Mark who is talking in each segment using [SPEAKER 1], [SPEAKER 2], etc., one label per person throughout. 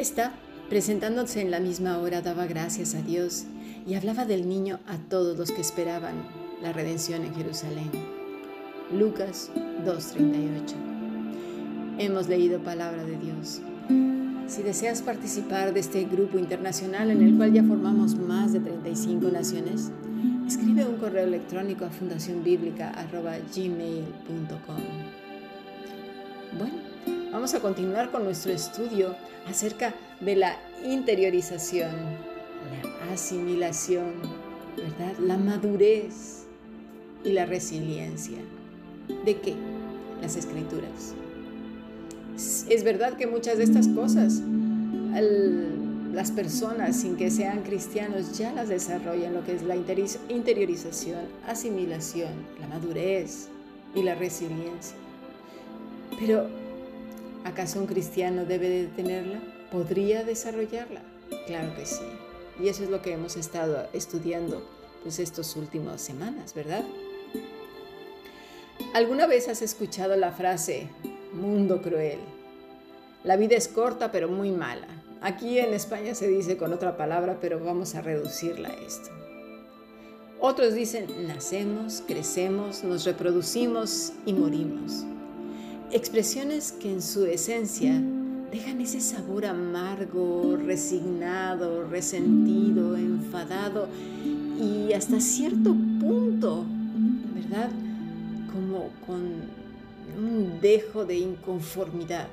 [SPEAKER 1] Esta, presentándose en la misma hora, daba gracias a Dios y hablaba del niño a todos los que esperaban la redención en Jerusalén. Lucas 2.38. Hemos leído palabra de Dios. Si deseas participar de este grupo internacional en el cual ya formamos más de 35 naciones, escribe un correo electrónico a fundacionbiblica.gmail.com. Bueno, vamos a continuar con nuestro estudio acerca de la interiorización, la asimilación, ¿verdad? La madurez y la resiliencia. ¿De qué? Las escrituras. Es verdad que muchas de estas cosas las personas sin que sean cristianos ya las desarrollan, lo que es la interiorización, asimilación, la madurez y la resiliencia. Pero, ¿acaso un cristiano debe de tenerla? ¿Podría desarrollarla? Claro que sí. Y eso es lo que hemos estado estudiando pues estas últimas semanas, ¿verdad? ¿Alguna vez has escuchado la frase mundo cruel? La vida es corta pero muy mala. Aquí en España se dice con otra palabra, pero vamos a reducirla a esto. Otros dicen, nacemos, crecemos, nos reproducimos y morimos. Expresiones que en su esencia dejan ese sabor amargo, resignado, resentido, enfadado y hasta cierto punto, ¿verdad? Como con un dejo de inconformidad.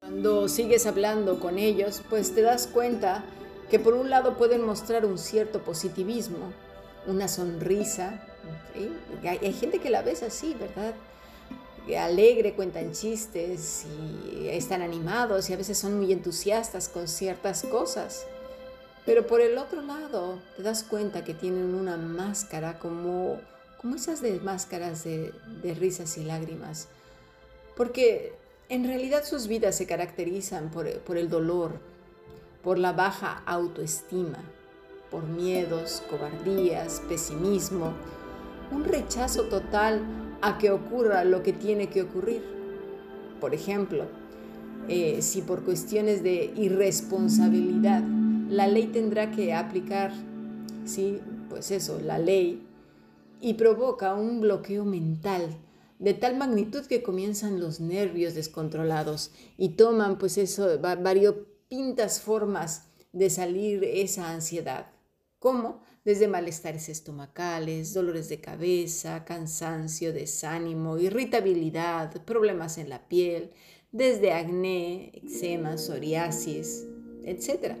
[SPEAKER 1] Cuando sigues hablando con ellos, pues te das cuenta que por un lado pueden mostrar un cierto positivismo, una sonrisa. Hay, gente que la ves así, ¿verdad? Alegre, cuentan chistes y están animados y a veces son muy entusiastas con ciertas cosas. Pero por el otro lado te das cuenta que tienen una máscara como, como esas de máscaras de, de risas y lágrimas. Porque en realidad sus vidas se caracterizan por, el dolor, por la baja autoestima, por miedos, cobardías, pesimismo, un rechazo total a que ocurra lo que tiene que ocurrir. Por ejemplo, eh, si por cuestiones de irresponsabilidad la ley tendrá que aplicar, sí, pues eso, la ley, y provoca un bloqueo mental de tal magnitud que comienzan los nervios descontrolados y toman pues eso, variopintas formas de salir esa ansiedad. ¿Cómo? Desde malestares estomacales, dolores de cabeza, cansancio, desánimo, irritabilidad, problemas en la piel, desde acné, eczema, psoriasis, etc.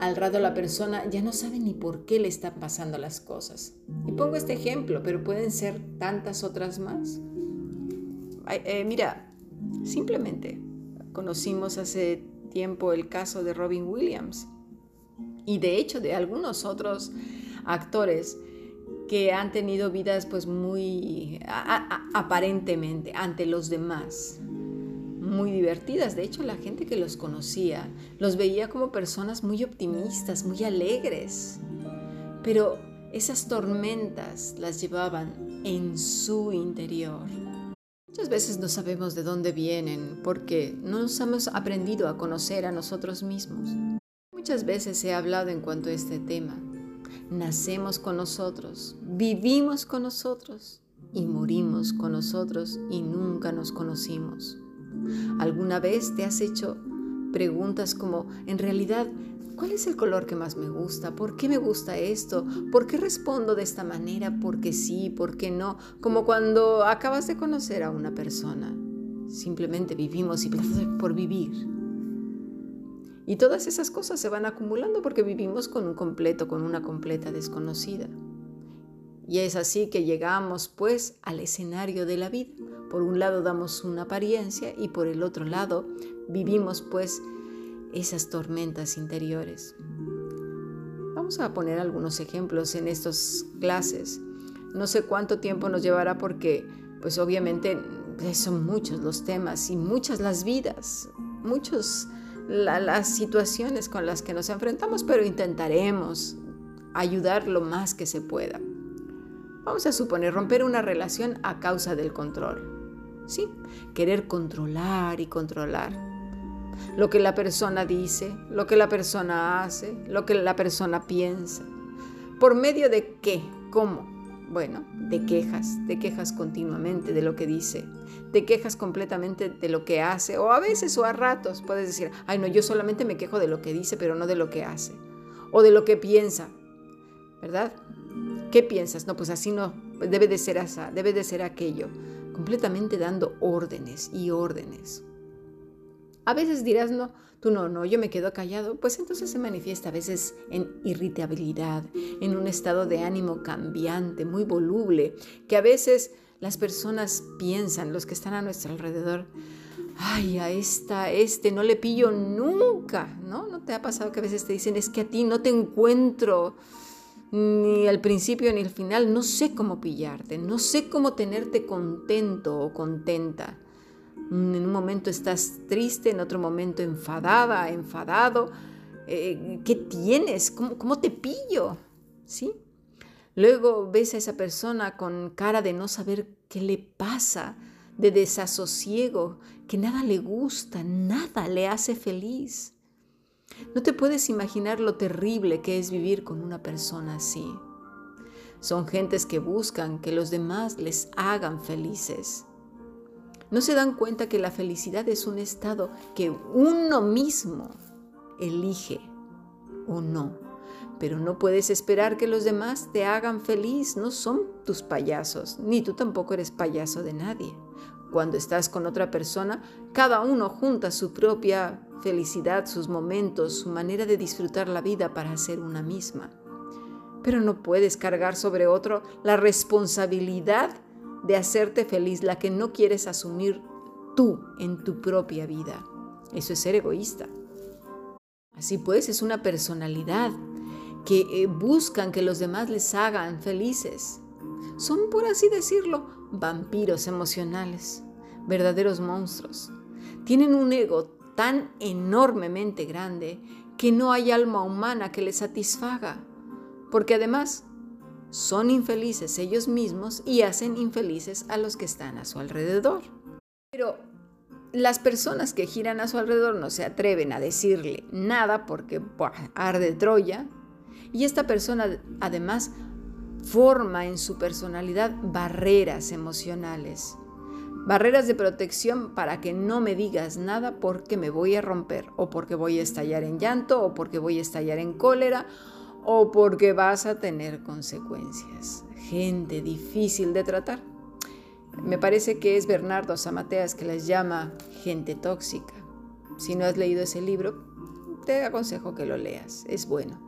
[SPEAKER 1] Al rato la persona ya no sabe ni por qué le están pasando las cosas. Y pongo este ejemplo, pero pueden ser tantas otras más. Eh, mira, simplemente conocimos hace tiempo el caso de Robin Williams y de hecho de algunos otros actores que han tenido vidas pues muy aparentemente ante los demás muy divertidas. De hecho, la gente que los conocía los veía como personas muy optimistas, muy alegres. Pero esas tormentas las llevaban en su interior. Muchas veces no sabemos de dónde vienen porque no nos hemos aprendido a conocer a nosotros mismos. Muchas veces he hablado en cuanto a este tema. Nacemos con nosotros, vivimos con nosotros y morimos con nosotros y nunca nos conocimos. ¿Alguna vez te has hecho preguntas como, en realidad, ¿Cuál es el color que más me gusta? ¿Por qué me gusta esto? ¿Por qué respondo de esta manera? ¿Por qué sí? ¿Por qué no? Como cuando acabas de conocer a una persona. Simplemente vivimos y por vivir. Y todas esas cosas se van acumulando porque vivimos con un completo, con una completa desconocida. Y es así que llegamos pues al escenario de la vida. Por un lado damos una apariencia y por el otro lado vivimos pues esas tormentas interiores. Vamos a poner algunos ejemplos en estas clases. No sé cuánto tiempo nos llevará porque, pues obviamente, son muchos los temas y muchas las vidas, las situaciones con las que nos enfrentamos, pero intentaremos ayudar lo más que se pueda. Vamos a suponer romper una relación a causa del control. Sí, querer controlar y controlar lo que la persona dice, lo que la persona hace, lo que la persona piensa. ¿Por medio de qué? ¿Cómo? Bueno, de quejas, de quejas continuamente de lo que dice, te quejas completamente de lo que hace, o a veces o a ratos puedes decir, ay no, yo solamente me quejo de lo que dice, pero no de lo que hace, o de lo que piensa, ¿verdad? ¿Qué piensas? No, pues así no, debe de ser debe de ser aquello, completamente dando órdenes y órdenes. A veces dirás, no, tú no, no, yo me quedo callado, pues entonces se manifiesta a veces en irritabilidad, en un estado de ánimo cambiante, muy voluble, que a veces las personas piensan, los que están a nuestro alrededor, ay, a esta, este no le pillo nunca, ¿no? ¿No te ha pasado que a veces te dicen, es que a ti no te encuentro ni al principio ni al final, no sé cómo pillarte, no sé cómo tenerte contento o contenta. En un momento estás triste, en otro momento enfadada, enfadado. Eh, ¿Qué tienes? ¿Cómo, ¿Cómo te pillo? ¿Sí? Luego ves a esa persona con cara de no saber qué le pasa, de desasosiego, que nada le gusta, nada le hace feliz. No te puedes imaginar lo terrible que es vivir con una persona así. Son gentes que buscan que los demás les hagan felices. No se dan cuenta que la felicidad es un estado que uno mismo elige o no. Pero no puedes esperar que los demás te hagan feliz, no son tus payasos, ni tú tampoco eres payaso de nadie. Cuando estás con otra persona, cada uno junta su propia felicidad, sus momentos, su manera de disfrutar la vida para ser una misma. Pero no puedes cargar sobre otro la responsabilidad de hacerte feliz, la que no quieres asumir tú en tu propia vida. Eso es ser egoísta. Así pues, es una personalidad que eh, buscan que los demás les hagan felices. Son, por así decirlo, vampiros emocionales, verdaderos monstruos. Tienen un ego tan enormemente grande que no hay alma humana que les satisfaga, porque además son infelices ellos mismos y hacen infelices a los que están a su alrededor. Pero las personas que giran a su alrededor no se atreven a decirle nada porque arde Troya. Y esta persona además forma en su personalidad barreras emocionales, barreras de protección para que no me digas nada porque me voy a romper o porque voy a estallar en llanto o porque voy a estallar en cólera o porque vas a tener consecuencias. Gente difícil de tratar. Me parece que es Bernardo Samateas que las llama gente tóxica. Si no has leído ese libro, te aconsejo que lo leas. Es bueno.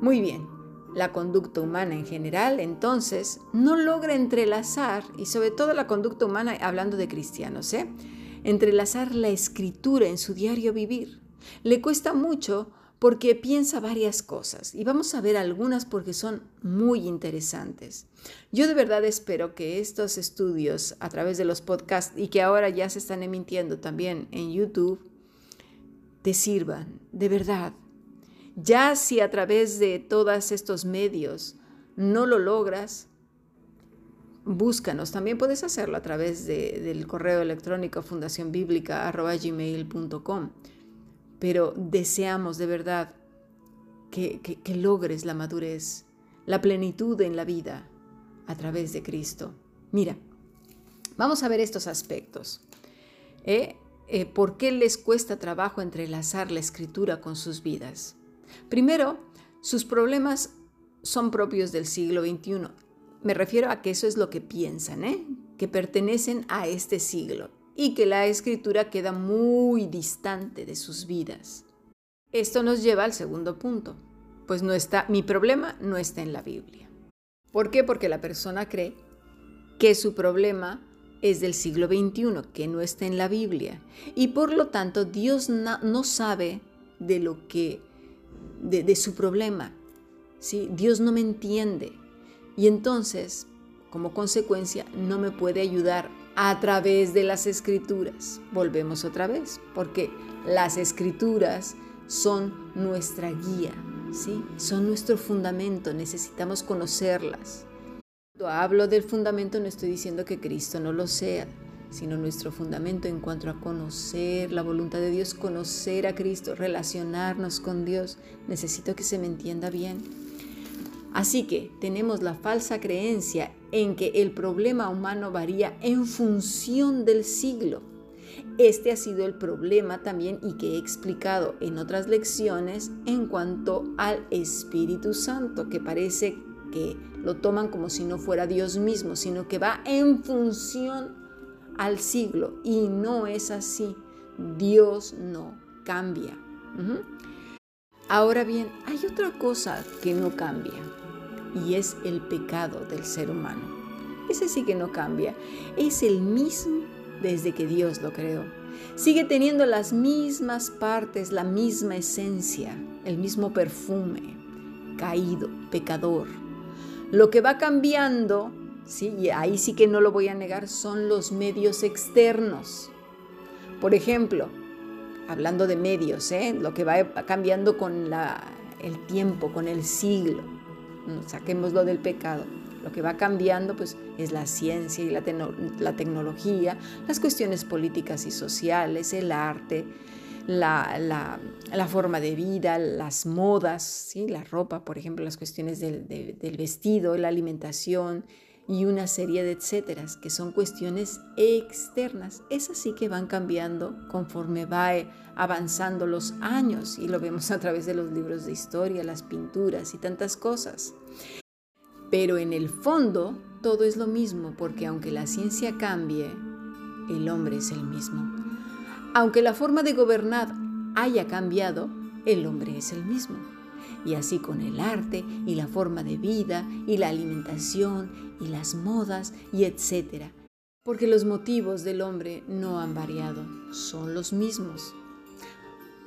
[SPEAKER 1] Muy bien. La conducta humana en general, entonces, no logra entrelazar, y sobre todo la conducta humana, hablando de cristianos, ¿eh? entrelazar la escritura en su diario vivir. Le cuesta mucho porque piensa varias cosas y vamos a ver algunas porque son muy interesantes. Yo de verdad espero que estos estudios a través de los podcasts y que ahora ya se están emitiendo también en YouTube te sirvan, de verdad. Ya si a través de todos estos medios no lo logras, búscanos. También puedes hacerlo a través del correo electrónico fundacionbiblica.gmail.com pero deseamos de verdad que, logres la madurez, la plenitud en la vida a través de Cristo. Mira, vamos a ver estos aspectos. ¿Eh? Eh, ¿Por qué les cuesta trabajo entrelazar la escritura con sus vidas? Primero, sus problemas son propios del siglo XXI. Me refiero a que eso es lo que piensan, ¿eh? que pertenecen a este siglo y que la escritura queda muy distante de sus vidas. Esto nos lleva al segundo punto, pues no está, mi problema no está en la Biblia. ¿Por qué? Porque la persona cree que su problema es del siglo XXI, que no está en la Biblia, y por lo tanto Dios no, sabe de lo que, de, su problema, ¿sí? Dios no me entiende, y entonces, como consecuencia, no me puede ayudar a través de las escrituras. Volvemos otra vez, porque las escrituras son nuestra guía, ¿sí? Son nuestro fundamento, necesitamos conocerlas. Cuando hablo del fundamento no estoy diciendo que Cristo no lo sea, sino nuestro fundamento en cuanto a conocer la voluntad de Dios, conocer a Cristo, relacionarnos con Dios. Necesito que se me entienda bien. Así que tenemos la falsa creencia en que el problema humano varía en función del siglo. Este ha sido el problema también y que he explicado en otras lecciones en cuanto al Espíritu Santo, que parece que lo toman como si no fuera Dios mismo, sino que va en función al siglo y no es así. Dios no cambia. Ahora bien, hay otra cosa que no cambia y es el pecado del ser humano. Ese sí que no cambia. Es el mismo desde que Dios lo creó. Sigue teniendo las mismas partes, la misma esencia, el mismo perfume, caído, pecador. Lo que va cambiando ¿sí? y ahí sí que no lo voy a negar, son los medios externos. Por ejemplo, hablando de medios, ¿eh? lo que va cambiando con el tiempo, con el siglo, saquémoslo del pecado. Lo que va cambiando pues, es la ciencia y la, la tecnología, las cuestiones políticas y sociales, el arte, la, la, forma de vida, las modas, ¿sí? la ropa, por ejemplo, las cuestiones del, del vestido, la alimentación, y una serie de etcéteras, que son cuestiones externas. Esas sí que van cambiando conforme va avanzando los años y lo vemos a través de los libros de historia, las pinturas y tantas cosas. Pero en el fondo todo es lo mismo porque aunque la ciencia cambie, el hombre es el mismo. Aunque la forma de gobernar haya cambiado, el hombre es el mismo y así con el arte y la forma de vida y la alimentación y las modas y etcétera. Porque los motivos del hombre no han variado, son los mismos.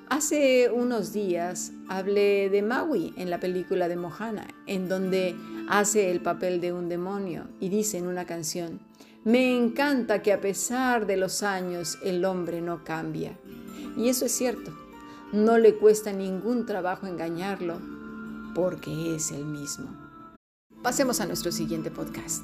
[SPEAKER 1] Hace unos días hablé de Maui en la película de Mohana, en donde hace el papel de un demonio y dice en una canción, me encanta que a pesar de los años el hombre no cambia. Y eso es cierto. No le cuesta ningún trabajo engañarlo porque es el mismo. Pasemos a nuestro siguiente podcast.